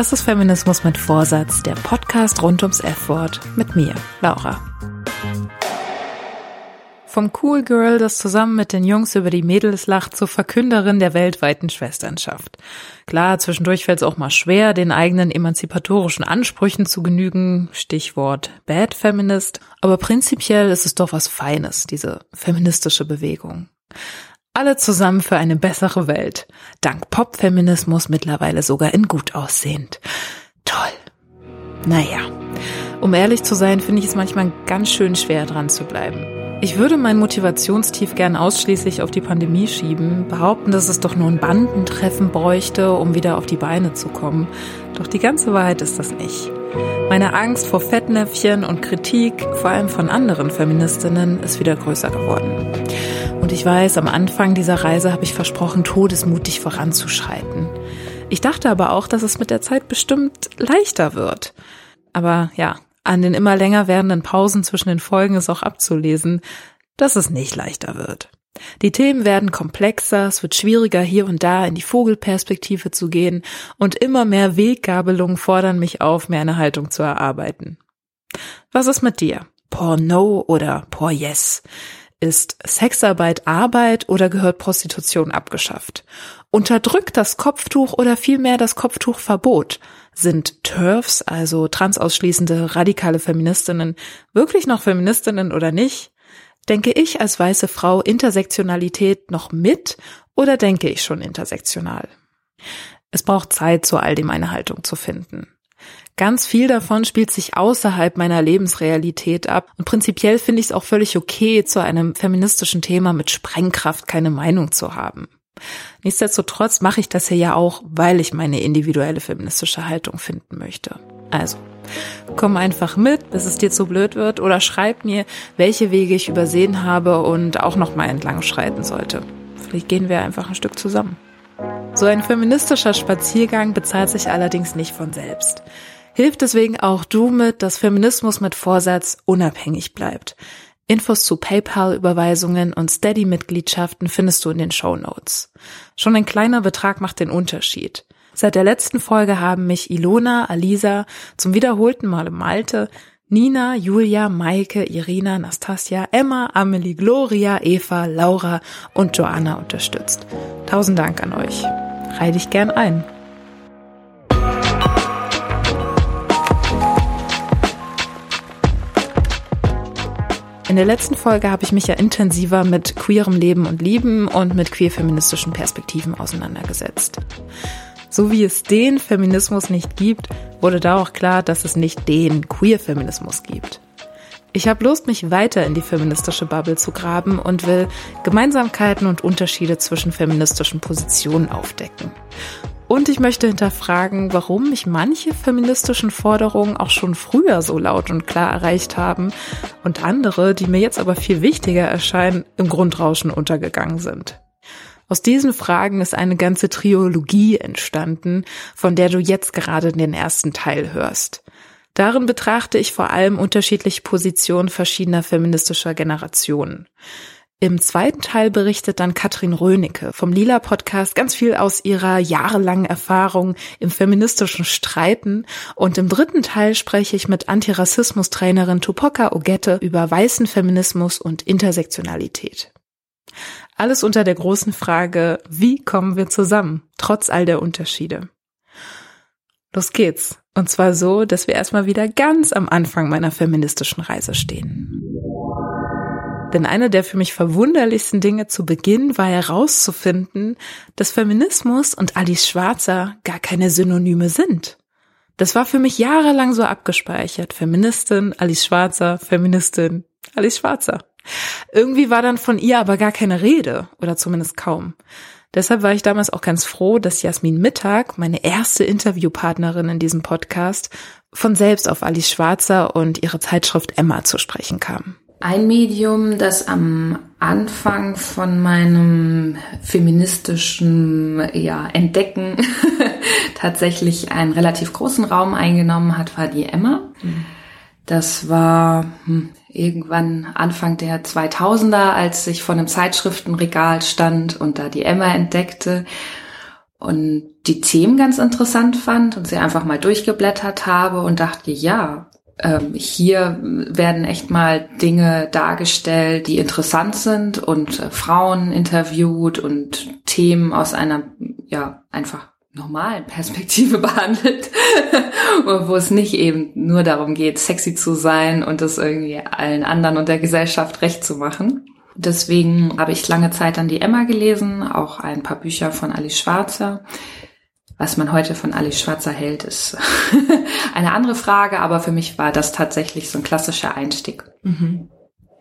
Das ist Feminismus mit Vorsatz, der Podcast rund ums F-Wort mit mir, Laura. Vom Cool Girl, das zusammen mit den Jungs über die Mädels lacht, zur Verkünderin der weltweiten Schwesternschaft. Klar, zwischendurch fällt es auch mal schwer, den eigenen emanzipatorischen Ansprüchen zu genügen, Stichwort Bad Feminist, aber prinzipiell ist es doch was Feines, diese feministische Bewegung. Alle zusammen für eine bessere Welt. Dank Popfeminismus mittlerweile sogar in gut aussehend. Toll. Naja, um ehrlich zu sein, finde ich es manchmal ganz schön schwer dran zu bleiben. Ich würde mein Motivationstief gern ausschließlich auf die Pandemie schieben, behaupten, dass es doch nur ein Bandentreffen bräuchte, um wieder auf die Beine zu kommen. Doch die ganze Wahrheit ist das nicht. Meine Angst vor Fettnäpfchen und Kritik, vor allem von anderen Feministinnen, ist wieder größer geworden. Und ich weiß, am Anfang dieser Reise habe ich versprochen, todesmutig voranzuschreiten. Ich dachte aber auch, dass es mit der Zeit bestimmt leichter wird. Aber ja, an den immer länger werdenden Pausen zwischen den Folgen ist auch abzulesen, dass es nicht leichter wird. Die Themen werden komplexer, es wird schwieriger, hier und da in die Vogelperspektive zu gehen und immer mehr Weggabelungen fordern mich auf, mir eine Haltung zu erarbeiten. Was ist mit dir? Por no oder por yes? Ist Sexarbeit Arbeit oder gehört Prostitution abgeschafft? Unterdrückt das Kopftuch oder vielmehr das Kopftuchverbot? Sind TERFs, also transausschließende radikale Feministinnen, wirklich noch Feministinnen oder nicht? Denke ich als weiße Frau Intersektionalität noch mit oder denke ich schon intersektional? Es braucht Zeit, zu all dem eine Haltung zu finden. Ganz viel davon spielt sich außerhalb meiner Lebensrealität ab und prinzipiell finde ich es auch völlig okay, zu einem feministischen Thema mit Sprengkraft keine Meinung zu haben. Nichtsdestotrotz mache ich das hier ja auch, weil ich meine individuelle feministische Haltung finden möchte. Also, komm einfach mit, bis es dir zu blöd wird oder schreib mir, welche Wege ich übersehen habe und auch noch mal entlang schreiten sollte. Vielleicht gehen wir einfach ein Stück zusammen. So ein feministischer Spaziergang bezahlt sich allerdings nicht von selbst. Hilf deswegen auch du mit, dass Feminismus mit Vorsatz unabhängig bleibt. Infos zu PayPal-Überweisungen und Steady-Mitgliedschaften findest du in den Show Notes. Schon ein kleiner Betrag macht den Unterschied. Seit der letzten Folge haben mich Ilona, Alisa, zum wiederholten Male Malte, Nina, Julia, Maike, Irina, Nastasia, Emma, Amelie, Gloria, Eva, Laura und Joanna unterstützt. Tausend Dank an euch. Reih dich gern ein. In der letzten Folge habe ich mich ja intensiver mit queerem Leben und Lieben und mit queer-feministischen Perspektiven auseinandergesetzt. So wie es den Feminismus nicht gibt, wurde da auch klar, dass es nicht den Queer-Feminismus gibt. Ich habe Lust, mich weiter in die feministische Bubble zu graben und will Gemeinsamkeiten und Unterschiede zwischen feministischen Positionen aufdecken. Und ich möchte hinterfragen, warum mich manche feministischen Forderungen auch schon früher so laut und klar erreicht haben und andere, die mir jetzt aber viel wichtiger erscheinen, im Grundrauschen untergegangen sind. Aus diesen Fragen ist eine ganze Triologie entstanden, von der du jetzt gerade den ersten Teil hörst. Darin betrachte ich vor allem unterschiedliche Positionen verschiedener feministischer Generationen. Im zweiten Teil berichtet dann Katrin Rönecke vom Lila Podcast ganz viel aus ihrer jahrelangen Erfahrung im feministischen Streiten. Und im dritten Teil spreche ich mit Antirassismus-Trainerin Tupoka Ogette über weißen Feminismus und Intersektionalität. Alles unter der großen Frage, wie kommen wir zusammen, trotz all der Unterschiede? Los geht's. Und zwar so, dass wir erstmal wieder ganz am Anfang meiner feministischen Reise stehen. Denn eine der für mich verwunderlichsten Dinge zu Beginn war herauszufinden, dass Feminismus und Alice Schwarzer gar keine Synonyme sind. Das war für mich jahrelang so abgespeichert. Feministin, Alice Schwarzer, Feministin, Alice Schwarzer. Irgendwie war dann von ihr aber gar keine Rede oder zumindest kaum. Deshalb war ich damals auch ganz froh, dass Jasmin Mittag, meine erste Interviewpartnerin in diesem Podcast, von selbst auf Alice Schwarzer und ihre Zeitschrift Emma zu sprechen kam. Ein Medium, das am Anfang von meinem feministischen ja, Entdecken tatsächlich einen relativ großen Raum eingenommen hat, war die Emma. Das war hm, irgendwann Anfang der 2000er, als ich vor einem Zeitschriftenregal stand und da die Emma entdeckte und die Themen ganz interessant fand und sie einfach mal durchgeblättert habe und dachte, ja, ähm, hier werden echt mal Dinge dargestellt, die interessant sind und äh, Frauen interviewt und Themen aus einer, ja, einfach normalen Perspektive behandelt, wo es nicht eben nur darum geht, sexy zu sein und das irgendwie allen anderen und der Gesellschaft recht zu machen. Deswegen habe ich lange Zeit an die Emma gelesen, auch ein paar Bücher von Alice Schwarzer. Was man heute von Alice Schwarzer hält, ist eine andere Frage, aber für mich war das tatsächlich so ein klassischer Einstieg. Mhm.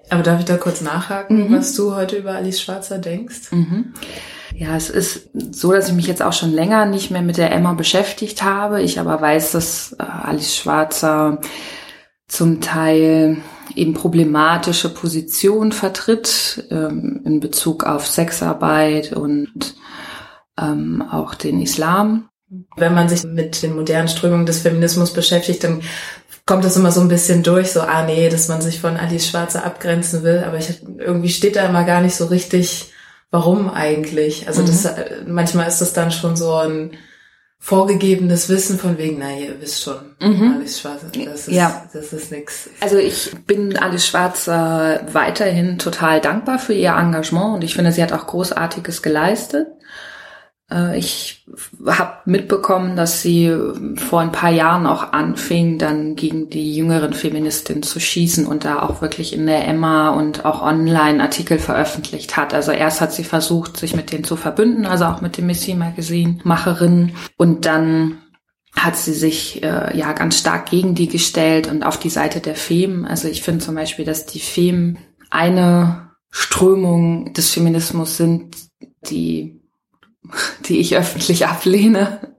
Aber darf ich da kurz nachhaken, mhm. was du heute über Alice Schwarzer denkst? Mhm. Ja, es ist so, dass ich mich jetzt auch schon länger nicht mehr mit der Emma beschäftigt habe. Ich aber weiß, dass äh, Alice Schwarzer zum Teil eben problematische Positionen vertritt ähm, in Bezug auf Sexarbeit und ähm, auch den Islam. Wenn man sich mit den modernen Strömungen des Feminismus beschäftigt, dann kommt das immer so ein bisschen durch, so, ah nee, dass man sich von Alice Schwarzer abgrenzen will, aber ich, irgendwie steht da immer gar nicht so richtig, warum eigentlich. Also mhm. das, äh, manchmal ist das dann schon so ein vorgegebenes Wissen von wegen, na, ihr wisst schon, mhm. Alice Schwarzer, das ist, ja. das ist nix. Also ich bin Alice Schwarzer weiterhin total dankbar für ihr Engagement und ich finde, sie hat auch Großartiges geleistet. Äh, ich habe mitbekommen, dass sie vor ein paar Jahren auch anfing, dann gegen die jüngeren Feministinnen zu schießen und da auch wirklich in der Emma und auch online Artikel veröffentlicht hat. Also erst hat sie versucht, sich mit denen zu verbünden, also auch mit dem Missy Magazine Macherin und dann hat sie sich äh, ja ganz stark gegen die gestellt und auf die Seite der Fem. Also ich finde zum Beispiel, dass die Fem eine Strömung des Feminismus sind, die die ich öffentlich ablehne.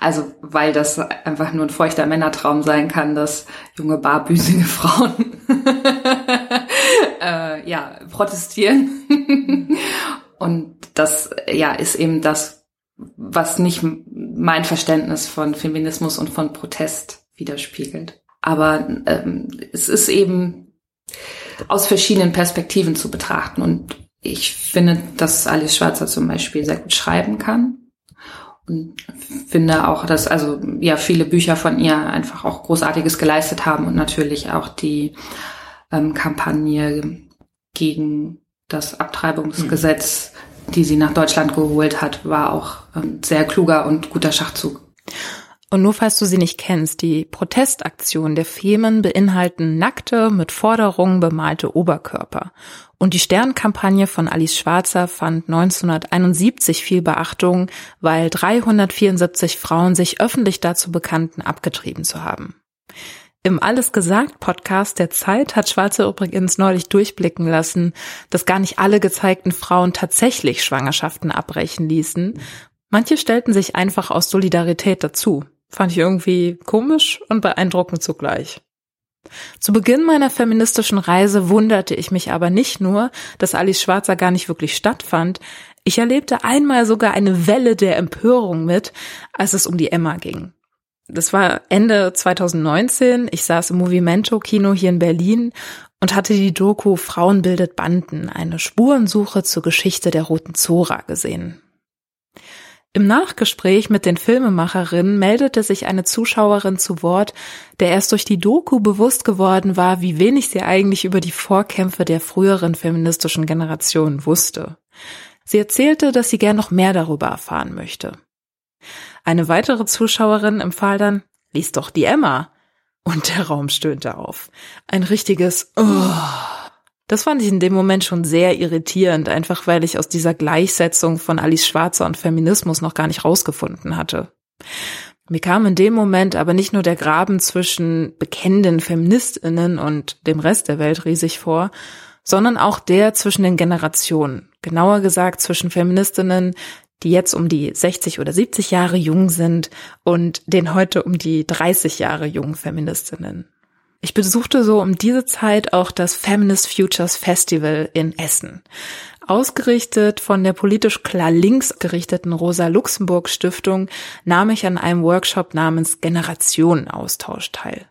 Also, weil das einfach nur ein feuchter Männertraum sein kann, dass junge barbüsige Frauen äh, ja protestieren. Und das ja ist eben das, was nicht mein Verständnis von Feminismus und von Protest widerspiegelt. Aber ähm, es ist eben aus verschiedenen Perspektiven zu betrachten und ich finde, dass Alice Schwarzer zum Beispiel sehr gut schreiben kann. Und finde auch, dass also ja viele Bücher von ihr einfach auch Großartiges geleistet haben und natürlich auch die ähm, Kampagne gegen das Abtreibungsgesetz, mhm. die sie nach Deutschland geholt hat, war auch ähm, sehr kluger und guter Schachzug. Und nur falls du sie nicht kennst, die Protestaktionen der Femen beinhalten nackte, mit Forderungen bemalte Oberkörper. Und die Sternkampagne von Alice Schwarzer fand 1971 viel Beachtung, weil 374 Frauen sich öffentlich dazu bekannten, abgetrieben zu haben. Im Alles gesagt Podcast der Zeit hat Schwarzer übrigens neulich durchblicken lassen, dass gar nicht alle gezeigten Frauen tatsächlich Schwangerschaften abbrechen ließen. Manche stellten sich einfach aus Solidarität dazu. Fand ich irgendwie komisch und beeindruckend zugleich. Zu Beginn meiner feministischen Reise wunderte ich mich aber nicht nur, dass Alice Schwarzer gar nicht wirklich stattfand, ich erlebte einmal sogar eine Welle der Empörung mit, als es um die Emma ging. Das war Ende 2019, ich saß im Movimento Kino hier in Berlin und hatte die Doku Frauen bildet Banden, eine Spurensuche zur Geschichte der Roten Zora gesehen. Im Nachgespräch mit den Filmemacherinnen meldete sich eine Zuschauerin zu Wort, der erst durch die Doku bewusst geworden war, wie wenig sie eigentlich über die Vorkämpfe der früheren feministischen Generation wusste. Sie erzählte, dass sie gern noch mehr darüber erfahren möchte. Eine weitere Zuschauerin empfahl dann, lies doch die Emma. Und der Raum stöhnte auf. Ein richtiges Oh. Das fand ich in dem Moment schon sehr irritierend, einfach weil ich aus dieser Gleichsetzung von Alice Schwarzer und Feminismus noch gar nicht rausgefunden hatte. Mir kam in dem Moment aber nicht nur der Graben zwischen bekennenden Feministinnen und dem Rest der Welt riesig vor, sondern auch der zwischen den Generationen. Genauer gesagt zwischen Feministinnen, die jetzt um die 60 oder 70 Jahre jung sind und den heute um die 30 Jahre jungen Feministinnen. Ich besuchte so um diese Zeit auch das Feminist Futures Festival in Essen. Ausgerichtet von der politisch klar links gerichteten Rosa Luxemburg Stiftung nahm ich an einem Workshop namens Generationenaustausch teil.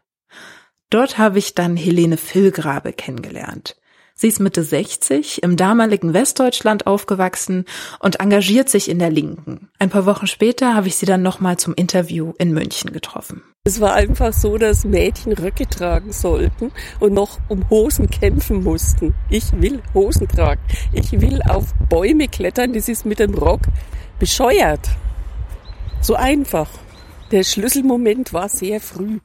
Dort habe ich dann Helene Filgrabe kennengelernt. Sie ist Mitte 60, im damaligen Westdeutschland aufgewachsen und engagiert sich in der Linken. Ein paar Wochen später habe ich sie dann nochmal zum Interview in München getroffen. Es war einfach so, dass Mädchen Röcke tragen sollten und noch um Hosen kämpfen mussten. Ich will Hosen tragen. Ich will auf Bäume klettern. Das ist mit dem Rock bescheuert. So einfach. Der Schlüsselmoment war sehr früh.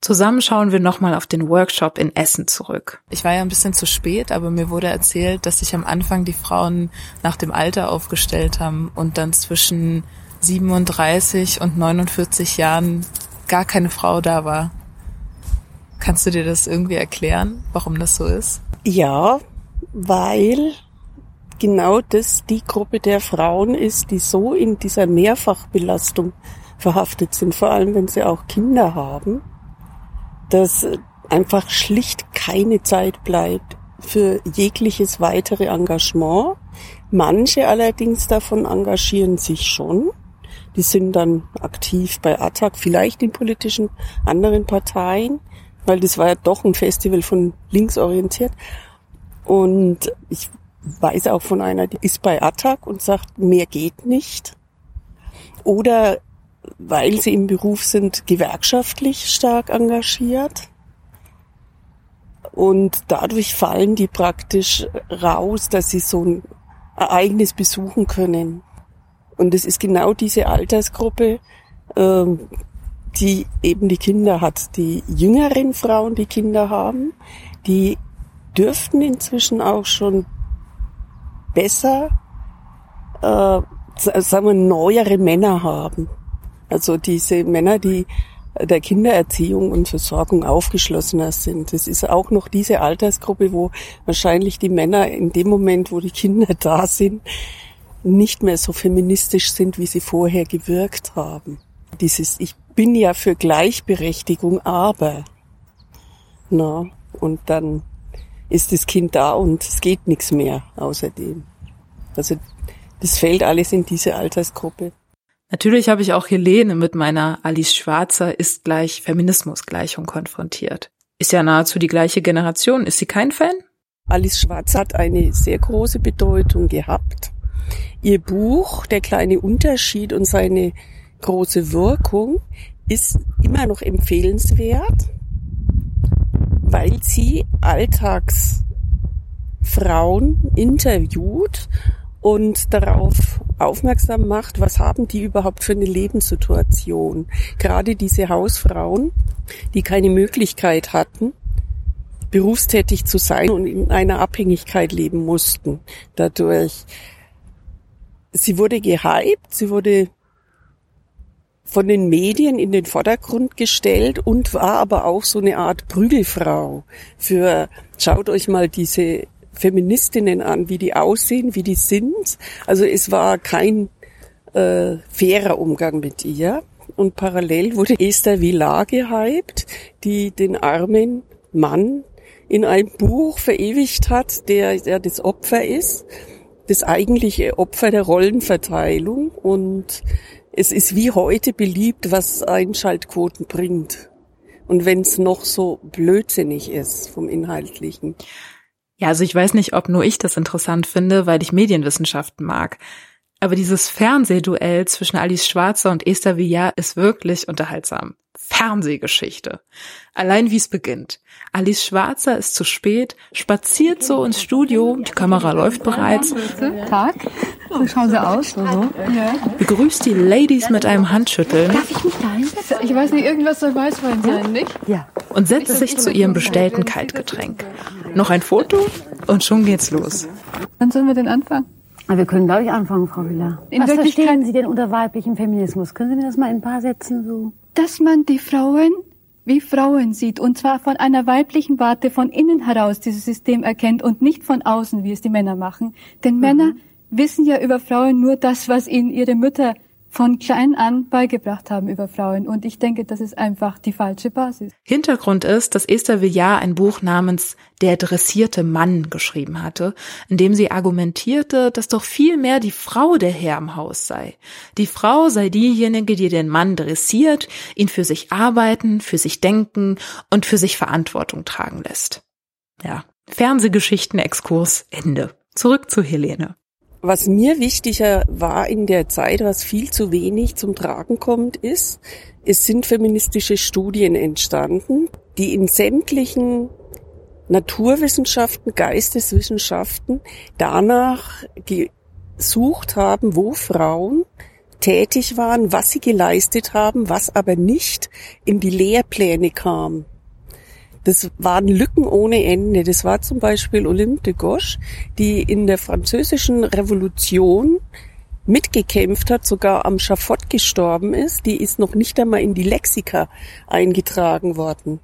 Zusammen schauen wir nochmal auf den Workshop in Essen zurück. Ich war ja ein bisschen zu spät, aber mir wurde erzählt, dass sich am Anfang die Frauen nach dem Alter aufgestellt haben und dann zwischen 37 und 49 Jahren gar keine Frau da war. Kannst du dir das irgendwie erklären, warum das so ist? Ja, weil genau das die Gruppe der Frauen ist, die so in dieser Mehrfachbelastung verhaftet sind, vor allem wenn sie auch Kinder haben dass einfach schlicht keine Zeit bleibt für jegliches weitere Engagement. Manche allerdings davon engagieren sich schon. Die sind dann aktiv bei ATTAC, vielleicht in politischen anderen Parteien, weil das war ja doch ein Festival von links orientiert. Und ich weiß auch von einer, die ist bei ATTAC und sagt, mehr geht nicht. Oder weil sie im Beruf sind, gewerkschaftlich stark engagiert. Und dadurch fallen die praktisch raus, dass sie so ein Ereignis besuchen können. Und es ist genau diese Altersgruppe, ähm, die eben die Kinder hat. Die jüngeren Frauen, die Kinder haben, die dürften inzwischen auch schon besser, äh, sagen wir, neuere Männer haben. Also diese Männer, die der Kindererziehung und Versorgung aufgeschlossener sind. Das ist auch noch diese Altersgruppe, wo wahrscheinlich die Männer in dem Moment, wo die Kinder da sind, nicht mehr so feministisch sind, wie sie vorher gewirkt haben. Dieses, ich bin ja für Gleichberechtigung, aber, na, und dann ist das Kind da und es geht nichts mehr außerdem. Also, das fällt alles in diese Altersgruppe. Natürlich habe ich auch Helene mit meiner Alice Schwarzer ist gleich Feminismusgleichung konfrontiert. Ist ja nahezu die gleiche Generation. Ist sie kein Fan? Alice Schwarzer hat eine sehr große Bedeutung gehabt. Ihr Buch Der kleine Unterschied und seine große Wirkung ist immer noch empfehlenswert, weil sie Alltagsfrauen interviewt und darauf aufmerksam macht, was haben die überhaupt für eine Lebenssituation. Gerade diese Hausfrauen, die keine Möglichkeit hatten, berufstätig zu sein und in einer Abhängigkeit leben mussten dadurch. Sie wurde gehypt, sie wurde von den Medien in den Vordergrund gestellt und war aber auch so eine Art Prügelfrau für, schaut euch mal diese Feministinnen an, wie die aussehen, wie die sind. Also es war kein äh, fairer Umgang mit ihr. Und parallel wurde Esther Villar gehypt, die den armen Mann in einem Buch verewigt hat, der, der das Opfer ist, das eigentliche Opfer der Rollenverteilung. Und es ist wie heute beliebt, was Einschaltquoten bringt. Und wenn es noch so blödsinnig ist vom Inhaltlichen. Ja, also ich weiß nicht, ob nur ich das interessant finde, weil ich Medienwissenschaften mag. Aber dieses Fernsehduell zwischen Alice Schwarzer und Esther Villar ist wirklich unterhaltsam. Fernsehgeschichte. Allein wie es beginnt. Alice Schwarzer ist zu spät, spaziert so ins Studio, die Kamera läuft bereits. Tag, so schauen sie aus. So, so. Begrüßt die Ladies mit einem Handschütteln. Darf ich mich da hinsetzen? Ich weiß nicht, irgendwas soll Weißwein sein, nicht? Ja. Und setzt sich zu ihrem bestellten Kaltgetränk. Noch ein Foto und schon geht's los. Wann sollen wir denn anfangen? Wir können, glaube ich, anfangen, Frau Willer. In Was verstehen Sie denn unter weiblichem Feminismus? Können Sie mir das mal in ein paar Sätzen so? Dass man die Frauen wie Frauen sieht und zwar von einer weiblichen Warte von innen heraus dieses System erkennt und nicht von außen, wie es die Männer machen. Denn mhm. Männer wissen ja über Frauen nur das, was ihnen ihre Mütter von klein an beigebracht haben über Frauen. Und ich denke, das ist einfach die falsche Basis. Hintergrund ist, dass Esther Villar ein Buch namens Der dressierte Mann geschrieben hatte, in dem sie argumentierte, dass doch viel mehr die Frau der Herr im Haus sei. Die Frau sei diejenige, die den Mann dressiert, ihn für sich arbeiten, für sich denken und für sich Verantwortung tragen lässt. Ja, Fernsehgeschichten-Exkurs Ende. Zurück zu Helene. Was mir wichtiger war in der Zeit, was viel zu wenig zum Tragen kommt, ist, es sind feministische Studien entstanden, die in sämtlichen Naturwissenschaften, Geisteswissenschaften danach gesucht haben, wo Frauen tätig waren, was sie geleistet haben, was aber nicht in die Lehrpläne kam. Das waren Lücken ohne Ende. Das war zum Beispiel Olympe de Gauche, die in der französischen Revolution mitgekämpft hat, sogar am Schafott gestorben ist. Die ist noch nicht einmal in die Lexika eingetragen worden.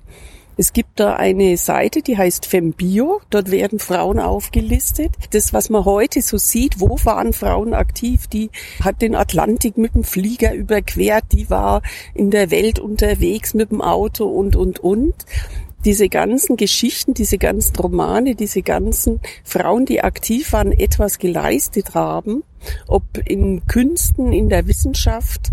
Es gibt da eine Seite, die heißt Fembio. Dort werden Frauen aufgelistet. Das, was man heute so sieht, wo waren Frauen aktiv? Die hat den Atlantik mit dem Flieger überquert. Die war in der Welt unterwegs mit dem Auto und, und, und diese ganzen Geschichten, diese ganzen Romane, diese ganzen Frauen, die aktiv waren, etwas geleistet haben, ob in Künsten, in der Wissenschaft,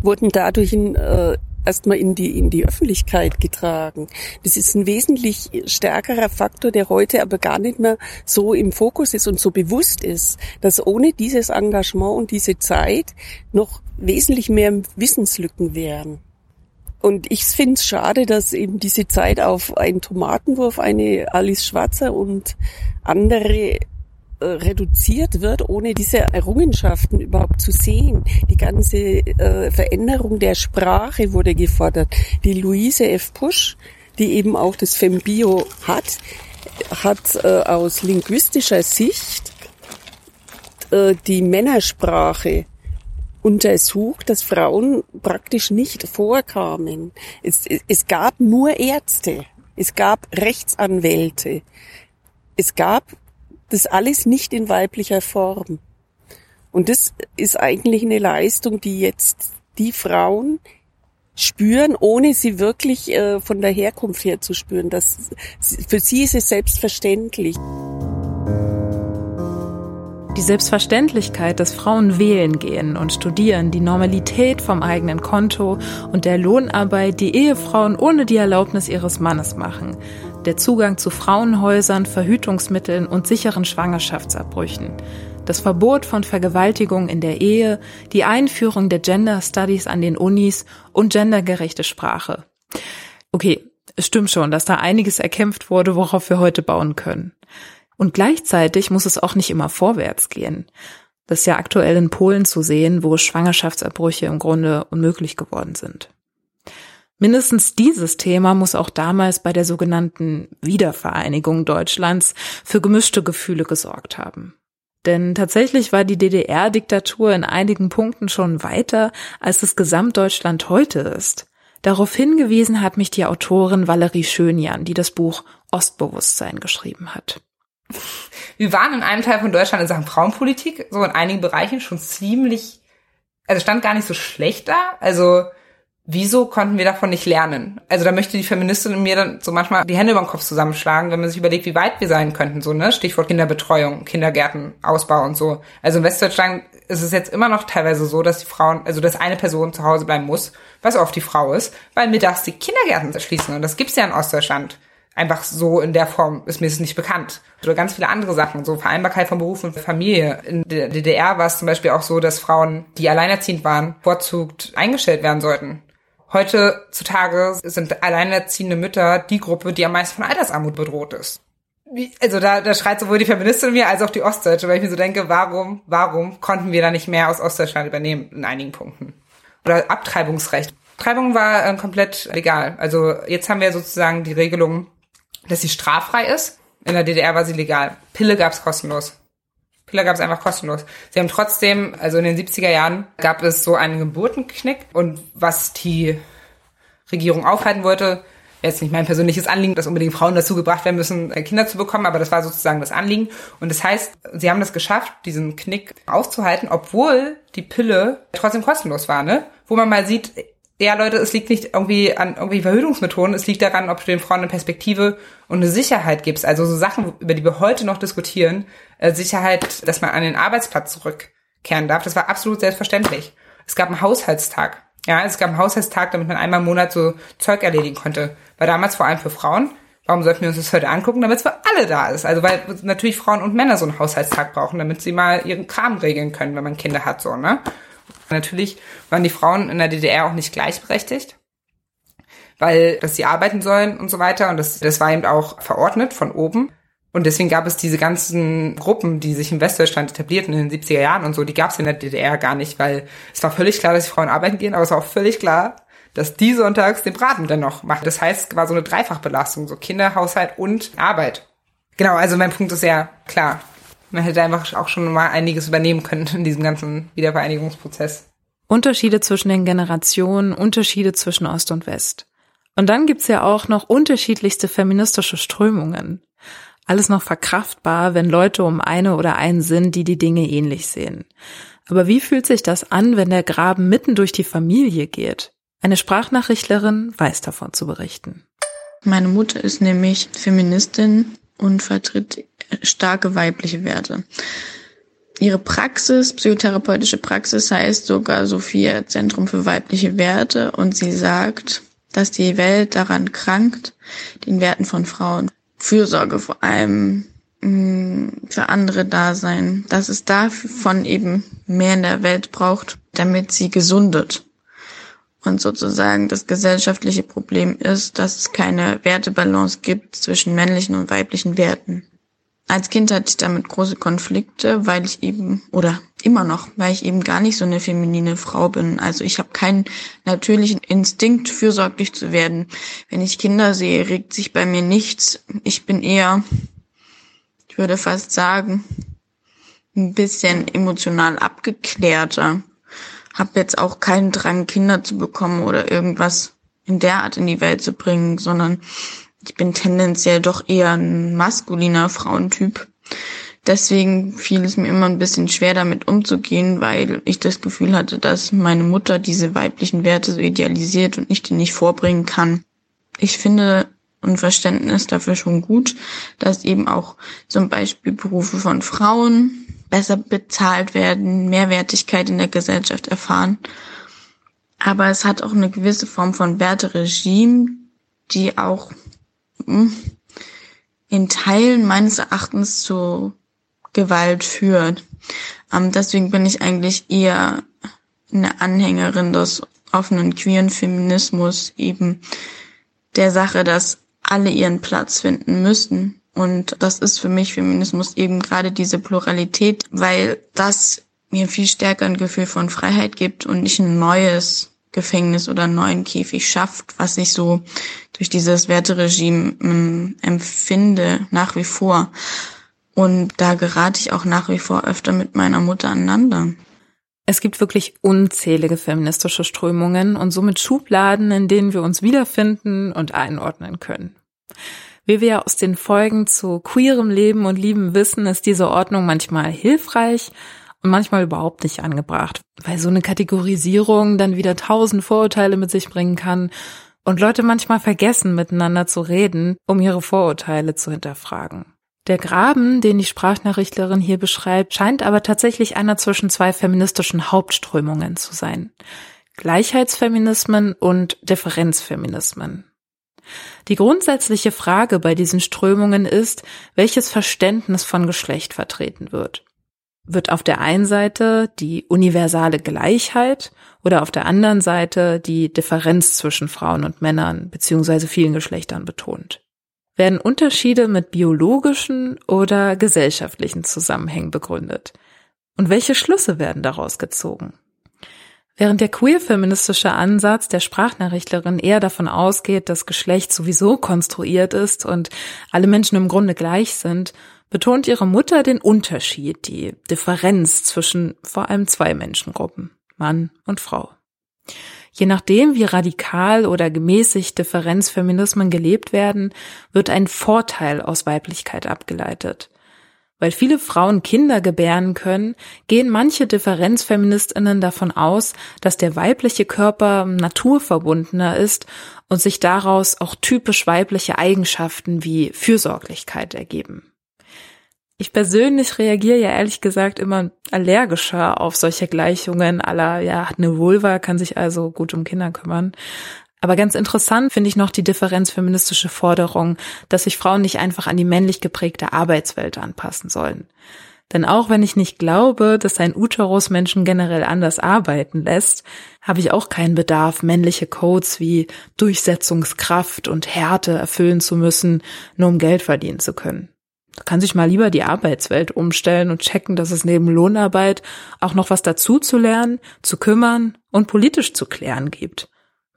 wurden dadurch in, äh, erstmal in die, in die Öffentlichkeit getragen. Das ist ein wesentlich stärkerer Faktor, der heute aber gar nicht mehr so im Fokus ist und so bewusst ist, dass ohne dieses Engagement und diese Zeit noch wesentlich mehr Wissenslücken wären. Und ich finde es schade, dass eben diese Zeit auf einen Tomatenwurf, eine Alice Schwarzer und andere äh, reduziert wird, ohne diese Errungenschaften überhaupt zu sehen. Die ganze äh, Veränderung der Sprache wurde gefordert. Die Luise F. Pusch, die eben auch das Fembio hat, hat äh, aus linguistischer Sicht äh, die Männersprache untersucht, dass Frauen praktisch nicht vorkamen. Es, es gab nur Ärzte, es gab Rechtsanwälte, es gab das alles nicht in weiblicher Form. Und das ist eigentlich eine Leistung, die jetzt die Frauen spüren, ohne sie wirklich äh, von der Herkunft her zu spüren. Das, für sie ist es selbstverständlich. Die Selbstverständlichkeit, dass Frauen wählen gehen und studieren, die Normalität vom eigenen Konto und der Lohnarbeit, die Ehefrauen ohne die Erlaubnis ihres Mannes machen, der Zugang zu Frauenhäusern, Verhütungsmitteln und sicheren Schwangerschaftsabbrüchen, das Verbot von Vergewaltigung in der Ehe, die Einführung der Gender Studies an den Unis und gendergerechte Sprache. Okay, es stimmt schon, dass da einiges erkämpft wurde, worauf wir heute bauen können. Und gleichzeitig muss es auch nicht immer vorwärts gehen. Das ist ja aktuell in Polen zu sehen, wo Schwangerschaftsabbrüche im Grunde unmöglich geworden sind. Mindestens dieses Thema muss auch damals bei der sogenannten Wiedervereinigung Deutschlands für gemischte Gefühle gesorgt haben. Denn tatsächlich war die DDR-Diktatur in einigen Punkten schon weiter, als es Gesamtdeutschland heute ist. Darauf hingewiesen hat mich die Autorin Valerie Schönjan, die das Buch Ostbewusstsein geschrieben hat wir waren in einem Teil von Deutschland in Sachen Frauenpolitik, so in einigen Bereichen schon ziemlich, also stand gar nicht so schlecht da. Also wieso konnten wir davon nicht lernen? Also da möchte die Feministin in mir dann so manchmal die Hände über den Kopf zusammenschlagen, wenn man sich überlegt, wie weit wir sein könnten, so, ne? Stichwort Kinderbetreuung, Kindergärten, Ausbau und so. Also in Westdeutschland ist es jetzt immer noch teilweise so, dass die Frauen, also dass eine Person zu Hause bleiben muss, was oft die Frau ist, weil mittags die Kindergärten schließen. Und das gibt's ja in Ostdeutschland einfach so in der Form ist mir es nicht bekannt. Oder ganz viele andere Sachen, so Vereinbarkeit von Beruf und Familie. In der DDR war es zum Beispiel auch so, dass Frauen, die alleinerziehend waren, vorzugt eingestellt werden sollten. Heutzutage sind alleinerziehende Mütter die Gruppe, die am meisten von Altersarmut bedroht ist. Also da, da schreit sowohl die Feministin in mir als auch die Ostdeutsche, weil ich mir so denke, warum, warum konnten wir da nicht mehr aus Ostdeutschland übernehmen in einigen Punkten? Oder Abtreibungsrecht. Treibung war äh, komplett legal. Also jetzt haben wir sozusagen die Regelung, dass sie straffrei ist. In der DDR war sie legal. Pille gab's kostenlos. Pille gab es einfach kostenlos. Sie haben trotzdem, also in den 70er Jahren gab es so einen Geburtenknick und was die Regierung aufhalten wollte, jetzt nicht mein persönliches Anliegen, dass unbedingt Frauen dazu gebracht werden müssen, äh, Kinder zu bekommen, aber das war sozusagen das Anliegen. Und das heißt, sie haben das geschafft, diesen Knick auszuhalten, obwohl die Pille trotzdem kostenlos war, ne? Wo man mal sieht, ja Leute, es liegt nicht irgendwie an irgendwie Verhütungsmethoden, es liegt daran, ob du den Frauen eine Perspektive und eine Sicherheit gibst. Also so Sachen, über die wir heute noch diskutieren, äh, Sicherheit, dass man an den Arbeitsplatz zurückkehren darf, das war absolut selbstverständlich. Es gab einen Haushaltstag. Ja, es gab einen Haushaltstag, damit man einmal im Monat so Zeug erledigen konnte. War damals vor allem für Frauen. Warum sollten wir uns das heute angucken? Damit es für alle da ist. Also weil natürlich Frauen und Männer so einen Haushaltstag brauchen, damit sie mal ihren Kram regeln können, wenn man Kinder hat, so, ne? Natürlich waren die Frauen in der DDR auch nicht gleichberechtigt, weil dass sie arbeiten sollen und so weiter. Und das, das war eben auch verordnet von oben. Und deswegen gab es diese ganzen Gruppen, die sich in Westdeutschland etablierten in den 70er Jahren und so, die gab es in der DDR gar nicht, weil es war völlig klar, dass die Frauen arbeiten gehen, aber es war auch völlig klar, dass die sonntags den Braten dann noch machen. Das heißt, es war so eine Dreifachbelastung, so Kinder, Haushalt und Arbeit. Genau, also mein Punkt ist ja klar. Man hätte einfach auch schon mal einiges übernehmen können in diesem ganzen Wiedervereinigungsprozess. Unterschiede zwischen den Generationen, Unterschiede zwischen Ost und West. Und dann gibt's ja auch noch unterschiedlichste feministische Strömungen. Alles noch verkraftbar, wenn Leute um eine oder einen sind, die die Dinge ähnlich sehen. Aber wie fühlt sich das an, wenn der Graben mitten durch die Familie geht? Eine Sprachnachrichtlerin weiß davon zu berichten. Meine Mutter ist nämlich Feministin und vertritt starke weibliche Werte. Ihre Praxis, psychotherapeutische Praxis heißt sogar Sophia Zentrum für weibliche Werte und sie sagt, dass die Welt daran krankt, den Werten von Frauen, Fürsorge vor allem, mm, für andere da sein, dass es davon eben mehr in der Welt braucht, damit sie gesundet. Und sozusagen das gesellschaftliche Problem ist, dass es keine Wertebalance gibt zwischen männlichen und weiblichen Werten. Als Kind hatte ich damit große Konflikte, weil ich eben, oder immer noch, weil ich eben gar nicht so eine feminine Frau bin. Also ich habe keinen natürlichen Instinkt, fürsorglich zu werden. Wenn ich Kinder sehe, regt sich bei mir nichts. Ich bin eher, ich würde fast sagen, ein bisschen emotional abgeklärter habe jetzt auch keinen Drang, Kinder zu bekommen oder irgendwas in der Art in die Welt zu bringen, sondern ich bin tendenziell doch eher ein maskuliner Frauentyp. Deswegen fiel es mir immer ein bisschen schwer, damit umzugehen, weil ich das Gefühl hatte, dass meine Mutter diese weiblichen Werte so idealisiert und ich die nicht vorbringen kann. Ich finde ein Verständnis dafür schon gut, dass eben auch zum Beispiel Berufe von Frauen besser bezahlt werden, Mehrwertigkeit in der Gesellschaft erfahren. Aber es hat auch eine gewisse Form von Werteregime, die auch hm, in Teilen meines Erachtens zu Gewalt führt. Ähm, deswegen bin ich eigentlich eher eine Anhängerin des offenen queeren Feminismus, eben der Sache, dass alle ihren Platz finden müssen und das ist für mich Feminismus eben gerade diese Pluralität, weil das mir viel stärker ein Gefühl von Freiheit gibt und nicht ein neues Gefängnis oder einen neuen Käfig schafft, was ich so durch dieses Werteregime ähm, empfinde nach wie vor. Und da gerate ich auch nach wie vor öfter mit meiner Mutter aneinander. Es gibt wirklich unzählige feministische Strömungen und somit Schubladen, in denen wir uns wiederfinden und einordnen können. Wie wir aus den Folgen zu queerem Leben und Lieben wissen, ist diese Ordnung manchmal hilfreich und manchmal überhaupt nicht angebracht, weil so eine Kategorisierung dann wieder tausend Vorurteile mit sich bringen kann und Leute manchmal vergessen, miteinander zu reden, um ihre Vorurteile zu hinterfragen. Der Graben, den die Sprachnachrichtlerin hier beschreibt, scheint aber tatsächlich einer zwischen zwei feministischen Hauptströmungen zu sein. Gleichheitsfeminismen und Differenzfeminismen. Die grundsätzliche Frage bei diesen Strömungen ist, welches Verständnis von Geschlecht vertreten wird. Wird auf der einen Seite die universale Gleichheit oder auf der anderen Seite die Differenz zwischen Frauen und Männern bzw. vielen Geschlechtern betont? Werden Unterschiede mit biologischen oder gesellschaftlichen Zusammenhängen begründet? Und welche Schlüsse werden daraus gezogen? Während der queer-feministische Ansatz der Sprachnachrichtlerin eher davon ausgeht, dass Geschlecht sowieso konstruiert ist und alle Menschen im Grunde gleich sind, betont ihre Mutter den Unterschied, die Differenz zwischen vor allem zwei Menschengruppen, Mann und Frau. Je nachdem, wie radikal oder gemäßigt Differenzfeminismen gelebt werden, wird ein Vorteil aus Weiblichkeit abgeleitet. Weil viele Frauen Kinder gebären können, gehen manche Differenzfeministinnen davon aus, dass der weibliche Körper naturverbundener ist und sich daraus auch typisch weibliche Eigenschaften wie Fürsorglichkeit ergeben. Ich persönlich reagiere ja ehrlich gesagt immer allergischer auf solche Gleichungen aller, ja, hat eine Vulva, kann sich also gut um Kinder kümmern. Aber ganz interessant finde ich noch die differenzfeministische Forderung, dass sich Frauen nicht einfach an die männlich geprägte Arbeitswelt anpassen sollen. Denn auch wenn ich nicht glaube, dass ein Uterus Menschen generell anders arbeiten lässt, habe ich auch keinen Bedarf, männliche Codes wie Durchsetzungskraft und Härte erfüllen zu müssen, nur um Geld verdienen zu können. Da kann sich mal lieber die Arbeitswelt umstellen und checken, dass es neben Lohnarbeit auch noch was dazu zu lernen, zu kümmern und politisch zu klären gibt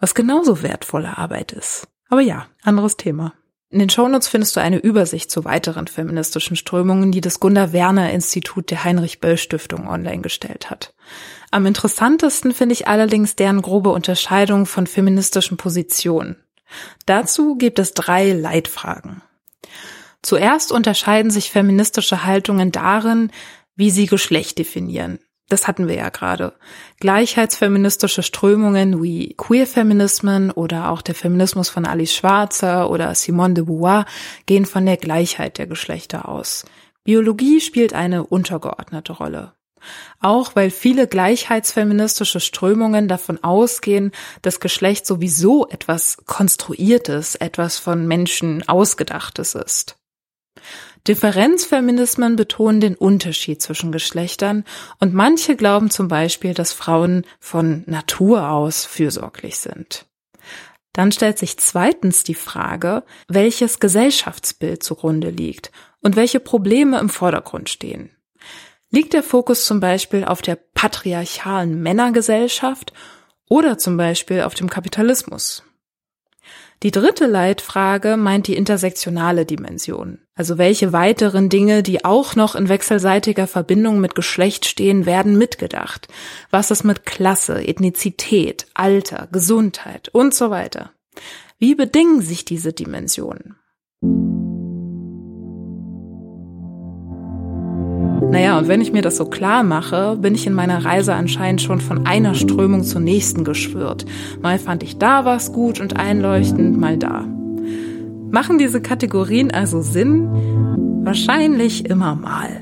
was genauso wertvolle Arbeit ist. Aber ja, anderes Thema. In den Shownotes findest du eine Übersicht zu weiteren feministischen Strömungen, die das Gunda Werner Institut der Heinrich Böll Stiftung online gestellt hat. Am interessantesten finde ich allerdings deren grobe Unterscheidung von feministischen Positionen. Dazu gibt es drei Leitfragen. Zuerst unterscheiden sich feministische Haltungen darin, wie sie Geschlecht definieren. Das hatten wir ja gerade. Gleichheitsfeministische Strömungen wie Queerfeminismen oder auch der Feminismus von Alice Schwarzer oder Simone de Beauvoir gehen von der Gleichheit der Geschlechter aus. Biologie spielt eine untergeordnete Rolle. Auch weil viele gleichheitsfeministische Strömungen davon ausgehen, dass Geschlecht sowieso etwas Konstruiertes, etwas von Menschen Ausgedachtes ist. Differenzfeminismen betonen den Unterschied zwischen Geschlechtern und manche glauben zum Beispiel, dass Frauen von Natur aus fürsorglich sind. Dann stellt sich zweitens die Frage, welches Gesellschaftsbild zugrunde liegt und welche Probleme im Vordergrund stehen. Liegt der Fokus zum Beispiel auf der patriarchalen Männergesellschaft oder zum Beispiel auf dem Kapitalismus? Die dritte Leitfrage meint die intersektionale Dimension. Also welche weiteren Dinge, die auch noch in wechselseitiger Verbindung mit Geschlecht stehen, werden mitgedacht? Was ist mit Klasse, Ethnizität, Alter, Gesundheit und so weiter? Wie bedingen sich diese Dimensionen? Naja, und wenn ich mir das so klar mache, bin ich in meiner Reise anscheinend schon von einer Strömung zur nächsten geschwirrt. Mal fand ich da was gut und einleuchtend, mal da. Machen diese Kategorien also Sinn? Wahrscheinlich immer mal.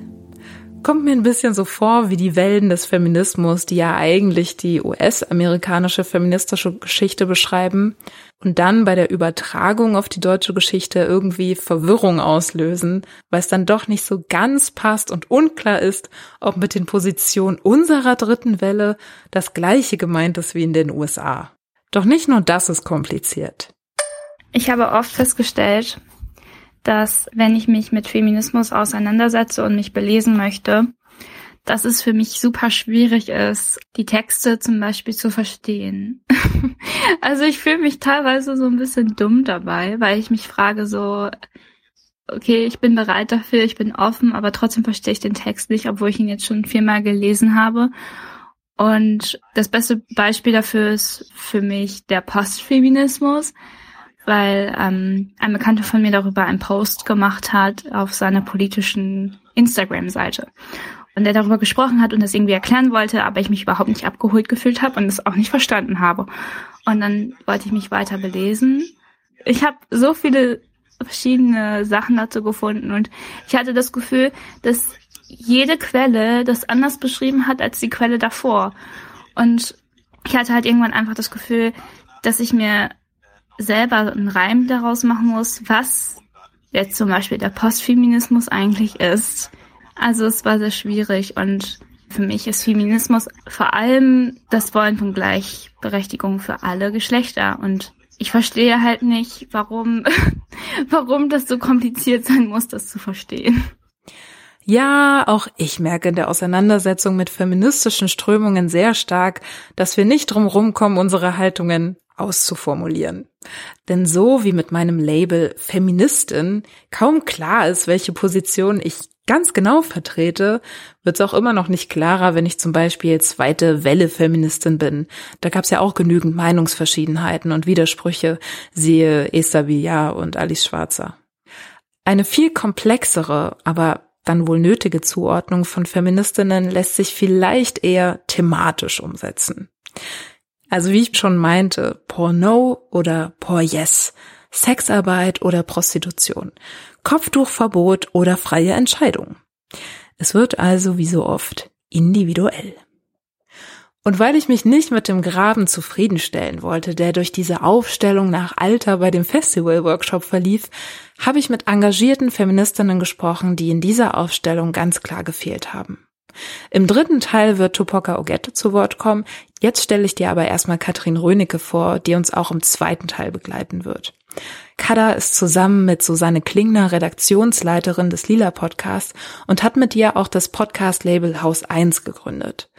Kommt mir ein bisschen so vor wie die Wellen des Feminismus, die ja eigentlich die US-amerikanische feministische Geschichte beschreiben und dann bei der Übertragung auf die deutsche Geschichte irgendwie Verwirrung auslösen, weil es dann doch nicht so ganz passt und unklar ist, ob mit den Positionen unserer dritten Welle das gleiche gemeint ist wie in den USA. Doch nicht nur das ist kompliziert. Ich habe oft festgestellt, dass wenn ich mich mit Feminismus auseinandersetze und mich belesen möchte, dass es für mich super schwierig ist, die Texte zum Beispiel zu verstehen. also ich fühle mich teilweise so ein bisschen dumm dabei, weil ich mich frage so, okay, ich bin bereit dafür, ich bin offen, aber trotzdem verstehe ich den Text nicht, obwohl ich ihn jetzt schon viermal gelesen habe. Und das beste Beispiel dafür ist für mich der Postfeminismus weil ähm, ein Bekannter von mir darüber einen Post gemacht hat auf seiner politischen Instagram-Seite. Und der darüber gesprochen hat und das irgendwie erklären wollte, aber ich mich überhaupt nicht abgeholt gefühlt habe und es auch nicht verstanden habe. Und dann wollte ich mich weiter belesen. Ich habe so viele verschiedene Sachen dazu gefunden und ich hatte das Gefühl, dass jede Quelle das anders beschrieben hat als die Quelle davor. Und ich hatte halt irgendwann einfach das Gefühl, dass ich mir selber einen Reim daraus machen muss, was jetzt zum Beispiel der Postfeminismus eigentlich ist. Also es war sehr schwierig und für mich ist Feminismus vor allem das Wollen von Gleichberechtigung für alle Geschlechter und ich verstehe halt nicht, warum, warum das so kompliziert sein muss, das zu verstehen. Ja, auch ich merke in der Auseinandersetzung mit feministischen Strömungen sehr stark, dass wir nicht drum rumkommen, unsere Haltungen auszuformulieren. Denn so wie mit meinem Label Feministin kaum klar ist, welche Position ich ganz genau vertrete, wird es auch immer noch nicht klarer, wenn ich zum Beispiel zweite Welle Feministin bin. Da gab es ja auch genügend Meinungsverschiedenheiten und Widersprüche, siehe Esther Villar und Alice Schwarzer. Eine viel komplexere, aber dann wohl nötige Zuordnung von Feministinnen lässt sich vielleicht eher thematisch umsetzen. Also wie ich schon meinte, Porno oder Por Yes, Sexarbeit oder Prostitution, Kopftuchverbot oder freie Entscheidung. Es wird also wie so oft individuell. Und weil ich mich nicht mit dem Graben zufriedenstellen wollte, der durch diese Aufstellung nach Alter bei dem Festival-Workshop verlief, habe ich mit engagierten Feministinnen gesprochen, die in dieser Aufstellung ganz klar gefehlt haben. Im dritten Teil wird Tupoka Ogette zu Wort kommen. Jetzt stelle ich dir aber erstmal Katrin Rönecke vor, die uns auch im zweiten Teil begleiten wird. Kada ist zusammen mit Susanne Klingner Redaktionsleiterin des Lila Podcasts und hat mit ihr auch das Podcast-Label Haus 1 gegründet.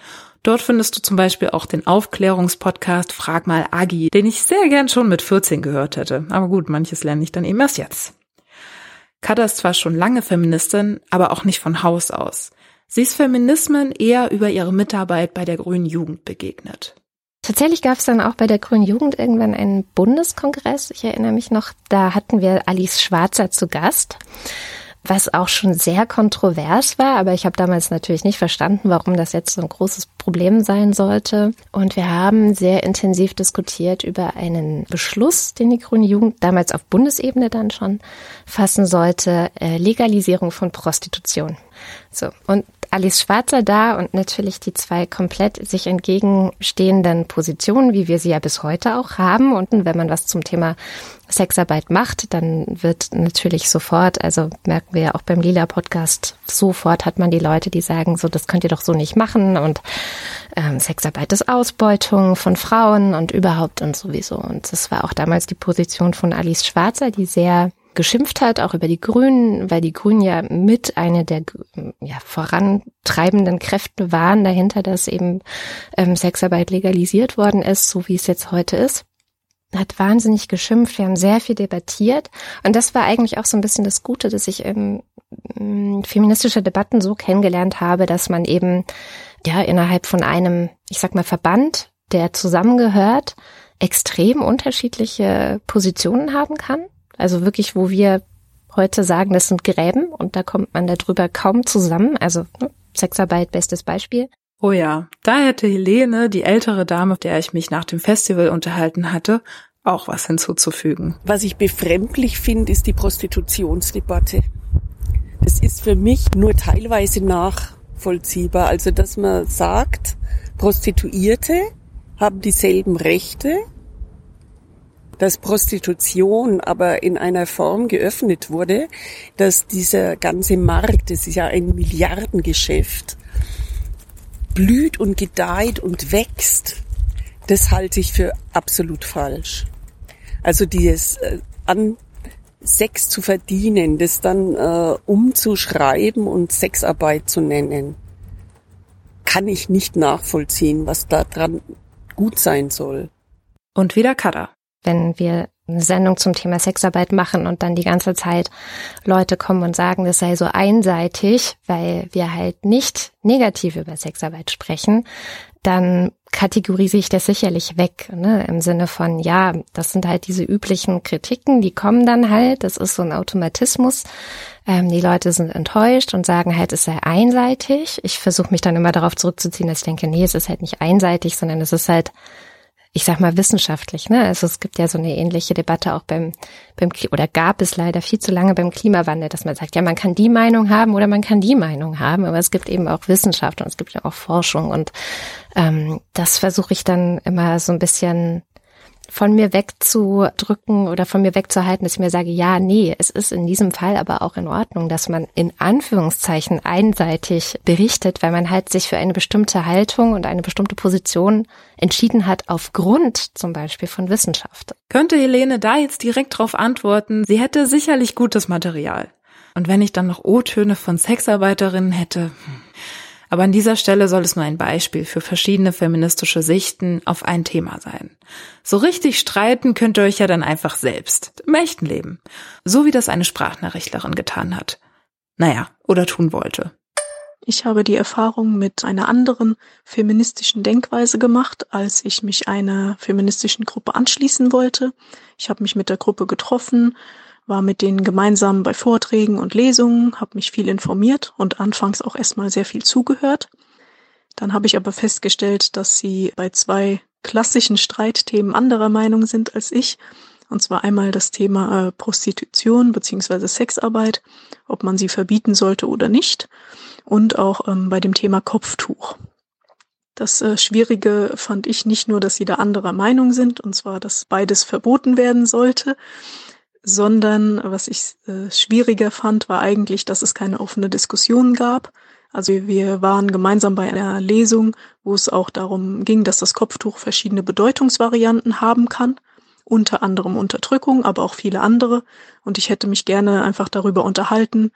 Dort findest du zum Beispiel auch den Aufklärungspodcast Frag mal Agi, den ich sehr gern schon mit 14 gehört hätte. Aber gut, manches lerne ich dann eben erst jetzt. Kada ist zwar schon lange Feministin, aber auch nicht von Haus aus. Sie ist Feminismen eher über ihre Mitarbeit bei der Grünen Jugend begegnet. Tatsächlich gab es dann auch bei der Grünen Jugend irgendwann einen Bundeskongress. Ich erinnere mich noch, da hatten wir Alice Schwarzer zu Gast was auch schon sehr kontrovers war, aber ich habe damals natürlich nicht verstanden, warum das jetzt so ein großes Problem sein sollte. Und wir haben sehr intensiv diskutiert über einen Beschluss, den die Grüne Jugend damals auf Bundesebene dann schon fassen sollte, äh, Legalisierung von Prostitution. So, und Alice Schwarzer da und natürlich die zwei komplett sich entgegenstehenden Positionen, wie wir sie ja bis heute auch haben. Und wenn man was zum Thema Sexarbeit macht, dann wird natürlich sofort, also merken wir ja auch beim Lila Podcast, sofort hat man die Leute, die sagen, so, das könnt ihr doch so nicht machen und ähm, Sexarbeit ist Ausbeutung von Frauen und überhaupt und sowieso. Und das war auch damals die Position von Alice Schwarzer, die sehr geschimpft hat, auch über die Grünen, weil die Grünen ja mit eine der ja, vorantreibenden Kräfte waren dahinter, dass eben ähm, Sexarbeit legalisiert worden ist, so wie es jetzt heute ist. Hat wahnsinnig geschimpft, wir haben sehr viel debattiert. Und das war eigentlich auch so ein bisschen das Gute, dass ich ähm, feministische Debatten so kennengelernt habe, dass man eben ja innerhalb von einem, ich sag mal Verband, der zusammengehört, extrem unterschiedliche Positionen haben kann also wirklich, wo wir heute sagen, das sind Gräben und da kommt man darüber kaum zusammen. Also ne, Sexarbeit, bestes Beispiel. Oh ja, da hätte Helene, die ältere Dame, der ich mich nach dem Festival unterhalten hatte, auch was hinzuzufügen. Was ich befremdlich finde, ist die Prostitutionsdebatte. Das ist für mich nur teilweise nachvollziehbar. Also, dass man sagt, Prostituierte haben dieselben Rechte dass Prostitution aber in einer Form geöffnet wurde, dass dieser ganze Markt, das ist ja ein Milliardengeschäft, blüht und gedeiht und wächst, das halte ich für absolut falsch. Also dieses äh, an Sex zu verdienen, das dann äh, umzuschreiben und Sexarbeit zu nennen, kann ich nicht nachvollziehen, was da dran gut sein soll. Und wieder Kada wenn wir eine Sendung zum Thema Sexarbeit machen und dann die ganze Zeit Leute kommen und sagen, das sei so einseitig, weil wir halt nicht negativ über Sexarbeit sprechen, dann kategorisiere ich das sicherlich weg, ne? im Sinne von, ja, das sind halt diese üblichen Kritiken, die kommen dann halt, das ist so ein Automatismus. Ähm, die Leute sind enttäuscht und sagen halt, es sei einseitig. Ich versuche mich dann immer darauf zurückzuziehen, dass ich denke, nee, es ist halt nicht einseitig, sondern es ist halt ich sag mal wissenschaftlich, ne? Also es gibt ja so eine ähnliche Debatte auch beim, beim oder gab es leider viel zu lange beim Klimawandel, dass man sagt, ja, man kann die Meinung haben oder man kann die Meinung haben, aber es gibt eben auch Wissenschaft und es gibt ja auch Forschung und ähm, das versuche ich dann immer so ein bisschen von mir wegzudrücken oder von mir wegzuhalten, dass ich mir sage, ja, nee, es ist in diesem Fall aber auch in Ordnung, dass man in Anführungszeichen einseitig berichtet, weil man halt sich für eine bestimmte Haltung und eine bestimmte Position entschieden hat aufgrund zum Beispiel von Wissenschaft. Könnte Helene da jetzt direkt drauf antworten, sie hätte sicherlich gutes Material. Und wenn ich dann noch O-Töne von Sexarbeiterinnen hätte, hm. Aber an dieser Stelle soll es nur ein Beispiel für verschiedene feministische Sichten auf ein Thema sein. So richtig streiten könnt ihr euch ja dann einfach selbst, im echten Leben. So wie das eine Sprachnachrichtlerin getan hat. Naja, oder tun wollte. Ich habe die Erfahrung mit einer anderen feministischen Denkweise gemacht, als ich mich einer feministischen Gruppe anschließen wollte. Ich habe mich mit der Gruppe getroffen, war mit denen gemeinsam bei Vorträgen und Lesungen, habe mich viel informiert und anfangs auch erstmal sehr viel zugehört. Dann habe ich aber festgestellt, dass sie bei zwei klassischen Streitthemen anderer Meinung sind als ich. Und zwar einmal das Thema äh, Prostitution beziehungsweise Sexarbeit, ob man sie verbieten sollte oder nicht und auch ähm, bei dem Thema Kopftuch. Das äh, Schwierige fand ich nicht nur, dass sie da anderer Meinung sind, und zwar, dass beides verboten werden sollte, sondern was ich äh, schwieriger fand, war eigentlich, dass es keine offene Diskussion gab. Also wir waren gemeinsam bei einer Lesung, wo es auch darum ging, dass das Kopftuch verschiedene Bedeutungsvarianten haben kann, unter anderem Unterdrückung, aber auch viele andere. Und ich hätte mich gerne einfach darüber unterhalten,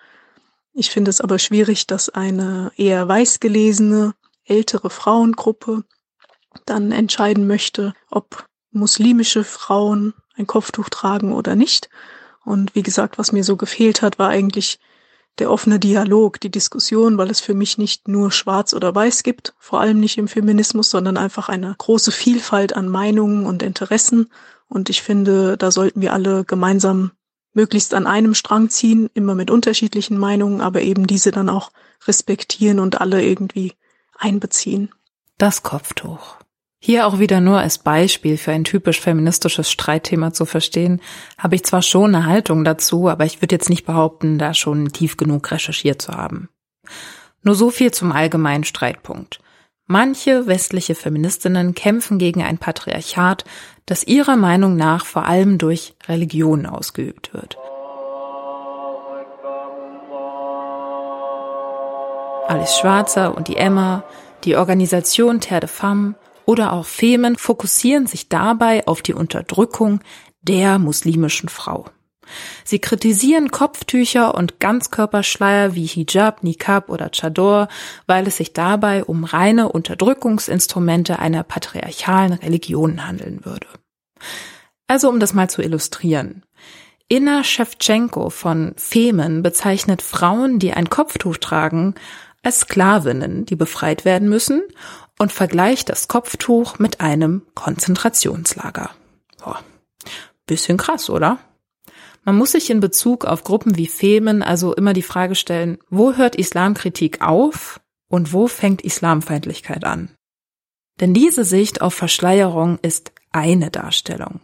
ich finde es aber schwierig, dass eine eher weiß gelesene, ältere Frauengruppe dann entscheiden möchte, ob muslimische Frauen ein Kopftuch tragen oder nicht. Und wie gesagt, was mir so gefehlt hat, war eigentlich der offene Dialog, die Diskussion, weil es für mich nicht nur schwarz oder weiß gibt, vor allem nicht im Feminismus, sondern einfach eine große Vielfalt an Meinungen und Interessen. Und ich finde, da sollten wir alle gemeinsam möglichst an einem Strang ziehen, immer mit unterschiedlichen Meinungen, aber eben diese dann auch respektieren und alle irgendwie einbeziehen. Das Kopftuch. Hier auch wieder nur als Beispiel für ein typisch feministisches Streitthema zu verstehen, habe ich zwar schon eine Haltung dazu, aber ich würde jetzt nicht behaupten, da schon tief genug recherchiert zu haben. Nur so viel zum allgemeinen Streitpunkt. Manche westliche Feministinnen kämpfen gegen ein Patriarchat, das ihrer Meinung nach vor allem durch Religion ausgeübt wird. Alice Schwarzer und die Emma, die Organisation Terre de Femme oder auch Femen fokussieren sich dabei auf die Unterdrückung der muslimischen Frau. Sie kritisieren Kopftücher und Ganzkörperschleier wie Hijab, Niqab oder Chador, weil es sich dabei um reine Unterdrückungsinstrumente einer patriarchalen Religion handeln würde. Also um das mal zu illustrieren. Inna Shevchenko von Femen bezeichnet Frauen, die ein Kopftuch tragen, als Sklavinnen, die befreit werden müssen und vergleicht das Kopftuch mit einem Konzentrationslager. Boah, bisschen krass, oder? Man muss sich in Bezug auf Gruppen wie Femen also immer die Frage stellen, wo hört Islamkritik auf und wo fängt Islamfeindlichkeit an? Denn diese Sicht auf Verschleierung ist eine Darstellung.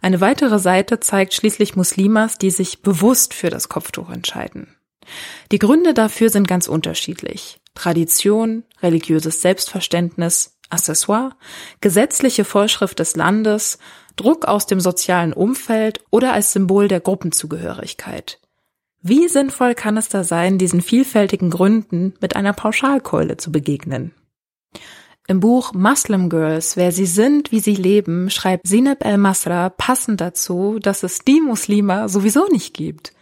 Eine weitere Seite zeigt schließlich Muslimas, die sich bewusst für das Kopftuch entscheiden. Die Gründe dafür sind ganz unterschiedlich. Tradition, religiöses Selbstverständnis, Accessoire, gesetzliche Vorschrift des Landes, Druck aus dem sozialen Umfeld oder als Symbol der Gruppenzugehörigkeit. Wie sinnvoll kann es da sein, diesen vielfältigen Gründen mit einer Pauschalkeule zu begegnen? Im Buch Muslim Girls, wer sie sind, wie sie leben, schreibt Sineb El-Masra passend dazu, dass es die Muslima sowieso nicht gibt.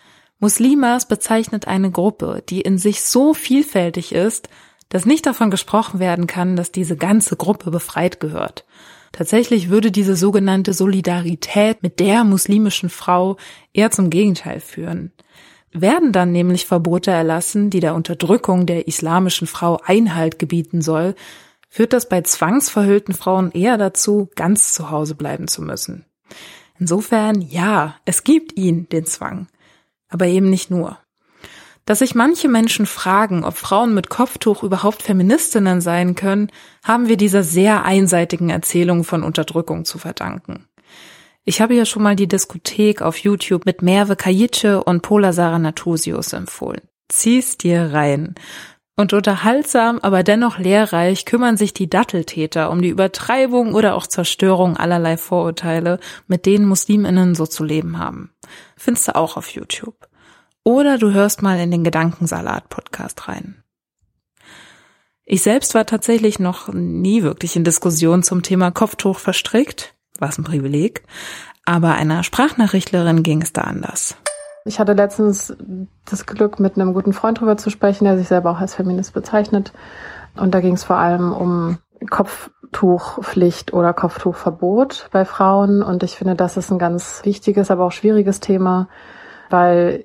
Muslimas bezeichnet eine Gruppe, die in sich so vielfältig ist, dass nicht davon gesprochen werden kann, dass diese ganze Gruppe befreit gehört. Tatsächlich würde diese sogenannte Solidarität mit der muslimischen Frau eher zum Gegenteil führen. Werden dann nämlich Verbote erlassen, die der Unterdrückung der islamischen Frau Einhalt gebieten soll, führt das bei zwangsverhüllten Frauen eher dazu, ganz zu Hause bleiben zu müssen. Insofern, ja, es gibt ihn, den Zwang. Aber eben nicht nur. Dass sich manche Menschen fragen, ob Frauen mit Kopftuch überhaupt Feministinnen sein können, haben wir dieser sehr einseitigen Erzählung von Unterdrückung zu verdanken. Ich habe ja schon mal die Diskothek auf YouTube mit Merve Kajice und Pola Sarah Natusius empfohlen. Zieh's dir rein. Und unterhaltsam, aber dennoch lehrreich kümmern sich die Datteltäter um die Übertreibung oder auch Zerstörung allerlei Vorurteile, mit denen Musliminnen so zu leben haben. Findest du auch auf YouTube. Oder du hörst mal in den Gedankensalat-Podcast rein. Ich selbst war tatsächlich noch nie wirklich in Diskussion zum Thema Kopftuch verstrickt, was ein Privileg, aber einer Sprachnachrichtlerin ging es da anders. Ich hatte letztens das Glück, mit einem guten Freund drüber zu sprechen, der sich selber auch als Feminist bezeichnet. Und da ging es vor allem um Kopftuchpflicht oder Kopftuchverbot bei Frauen. Und ich finde, das ist ein ganz wichtiges, aber auch schwieriges Thema, weil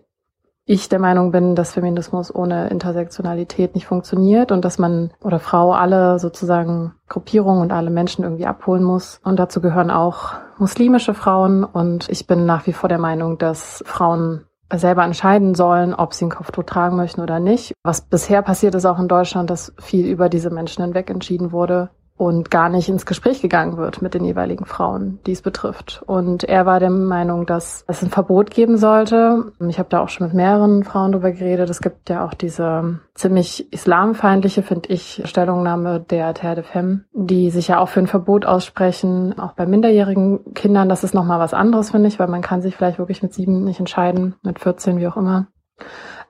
ich der Meinung bin, dass Feminismus ohne Intersektionalität nicht funktioniert und dass man oder Frau alle sozusagen Gruppierungen und alle Menschen irgendwie abholen muss. Und dazu gehören auch muslimische Frauen. Und ich bin nach wie vor der Meinung, dass Frauen selber entscheiden sollen, ob sie ein Kopftuch tragen möchten oder nicht. Was bisher passiert ist auch in Deutschland, dass viel über diese Menschen hinweg entschieden wurde und gar nicht ins Gespräch gegangen wird mit den jeweiligen Frauen, die es betrifft. Und er war der Meinung, dass es ein Verbot geben sollte. Ich habe da auch schon mit mehreren Frauen drüber geredet. Es gibt ja auch diese ziemlich islamfeindliche, finde ich, Stellungnahme der Terre de Femme, die sich ja auch für ein Verbot aussprechen, auch bei minderjährigen Kindern. Das ist nochmal was anderes, finde ich, weil man kann sich vielleicht wirklich mit sieben nicht entscheiden, mit 14, wie auch immer.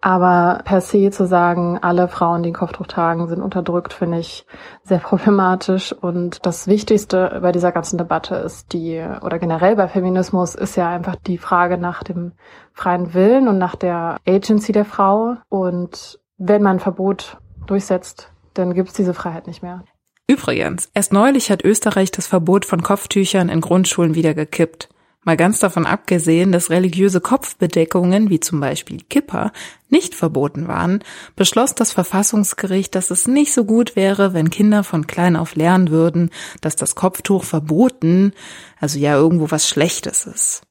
Aber per se zu sagen, alle Frauen, die ein Kopftuch tragen, sind unterdrückt, finde ich sehr problematisch. Und das Wichtigste bei dieser ganzen Debatte ist die, oder generell bei Feminismus ist ja einfach die Frage nach dem freien Willen und nach der Agency der Frau. Und wenn man ein Verbot durchsetzt, dann gibt es diese Freiheit nicht mehr. Übrigens, erst neulich hat Österreich das Verbot von Kopftüchern in Grundschulen wieder gekippt. Mal ganz davon abgesehen, dass religiöse Kopfbedeckungen, wie zum Beispiel Kippa, nicht verboten waren, beschloss das Verfassungsgericht, dass es nicht so gut wäre, wenn Kinder von klein auf lernen würden, dass das Kopftuch verboten, also ja irgendwo was Schlechtes ist.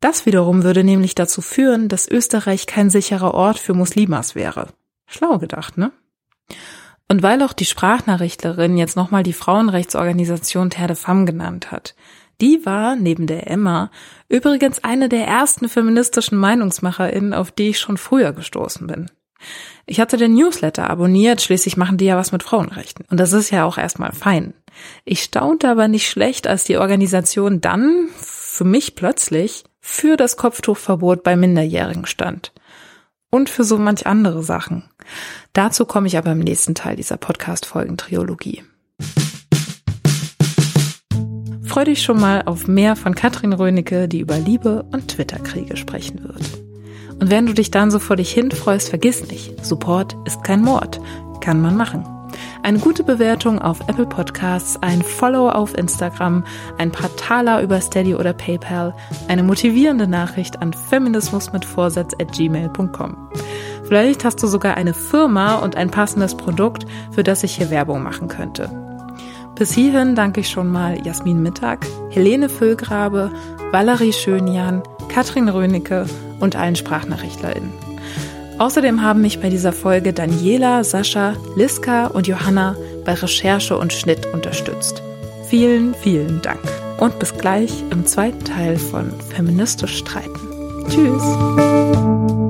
Das wiederum würde nämlich dazu führen, dass Österreich kein sicherer Ort für Muslimas wäre. Schlau gedacht, ne? Und weil auch die Sprachnachrichtlerin jetzt nochmal die Frauenrechtsorganisation Terre de Femme genannt hat, die war, neben der Emma, übrigens eine der ersten feministischen MeinungsmacherInnen, auf die ich schon früher gestoßen bin. Ich hatte den Newsletter abonniert, schließlich machen die ja was mit Frauenrechten. Und das ist ja auch erstmal fein. Ich staunte aber nicht schlecht, als die Organisation dann, für mich plötzlich, für das Kopftuchverbot bei Minderjährigen stand. Und für so manch andere Sachen. Dazu komme ich aber im nächsten Teil dieser Podcast-Folgen-Triologie. Freu dich schon mal auf mehr von Katrin Rönecke, die über Liebe und Twitter-Kriege sprechen wird. Und wenn du dich dann so vor dich hin freust, vergiss nicht, Support ist kein Mord. Kann man machen. Eine gute Bewertung auf Apple Podcasts, ein Follow auf Instagram, ein paar Taler über Steady oder PayPal, eine motivierende Nachricht an feminismusmitvorsatz@gmail.com. Vielleicht hast du sogar eine Firma und ein passendes Produkt, für das ich hier Werbung machen könnte. Bis hierhin danke ich schon mal Jasmin Mittag, Helene Füllgrabe, Valerie Schönjan, Katrin Rönecke und allen SprachnachrichtlerInnen. Außerdem haben mich bei dieser Folge Daniela, Sascha, Liska und Johanna bei Recherche und Schnitt unterstützt. Vielen, vielen Dank. Und bis gleich im zweiten Teil von Feministisch streiten. Tschüss.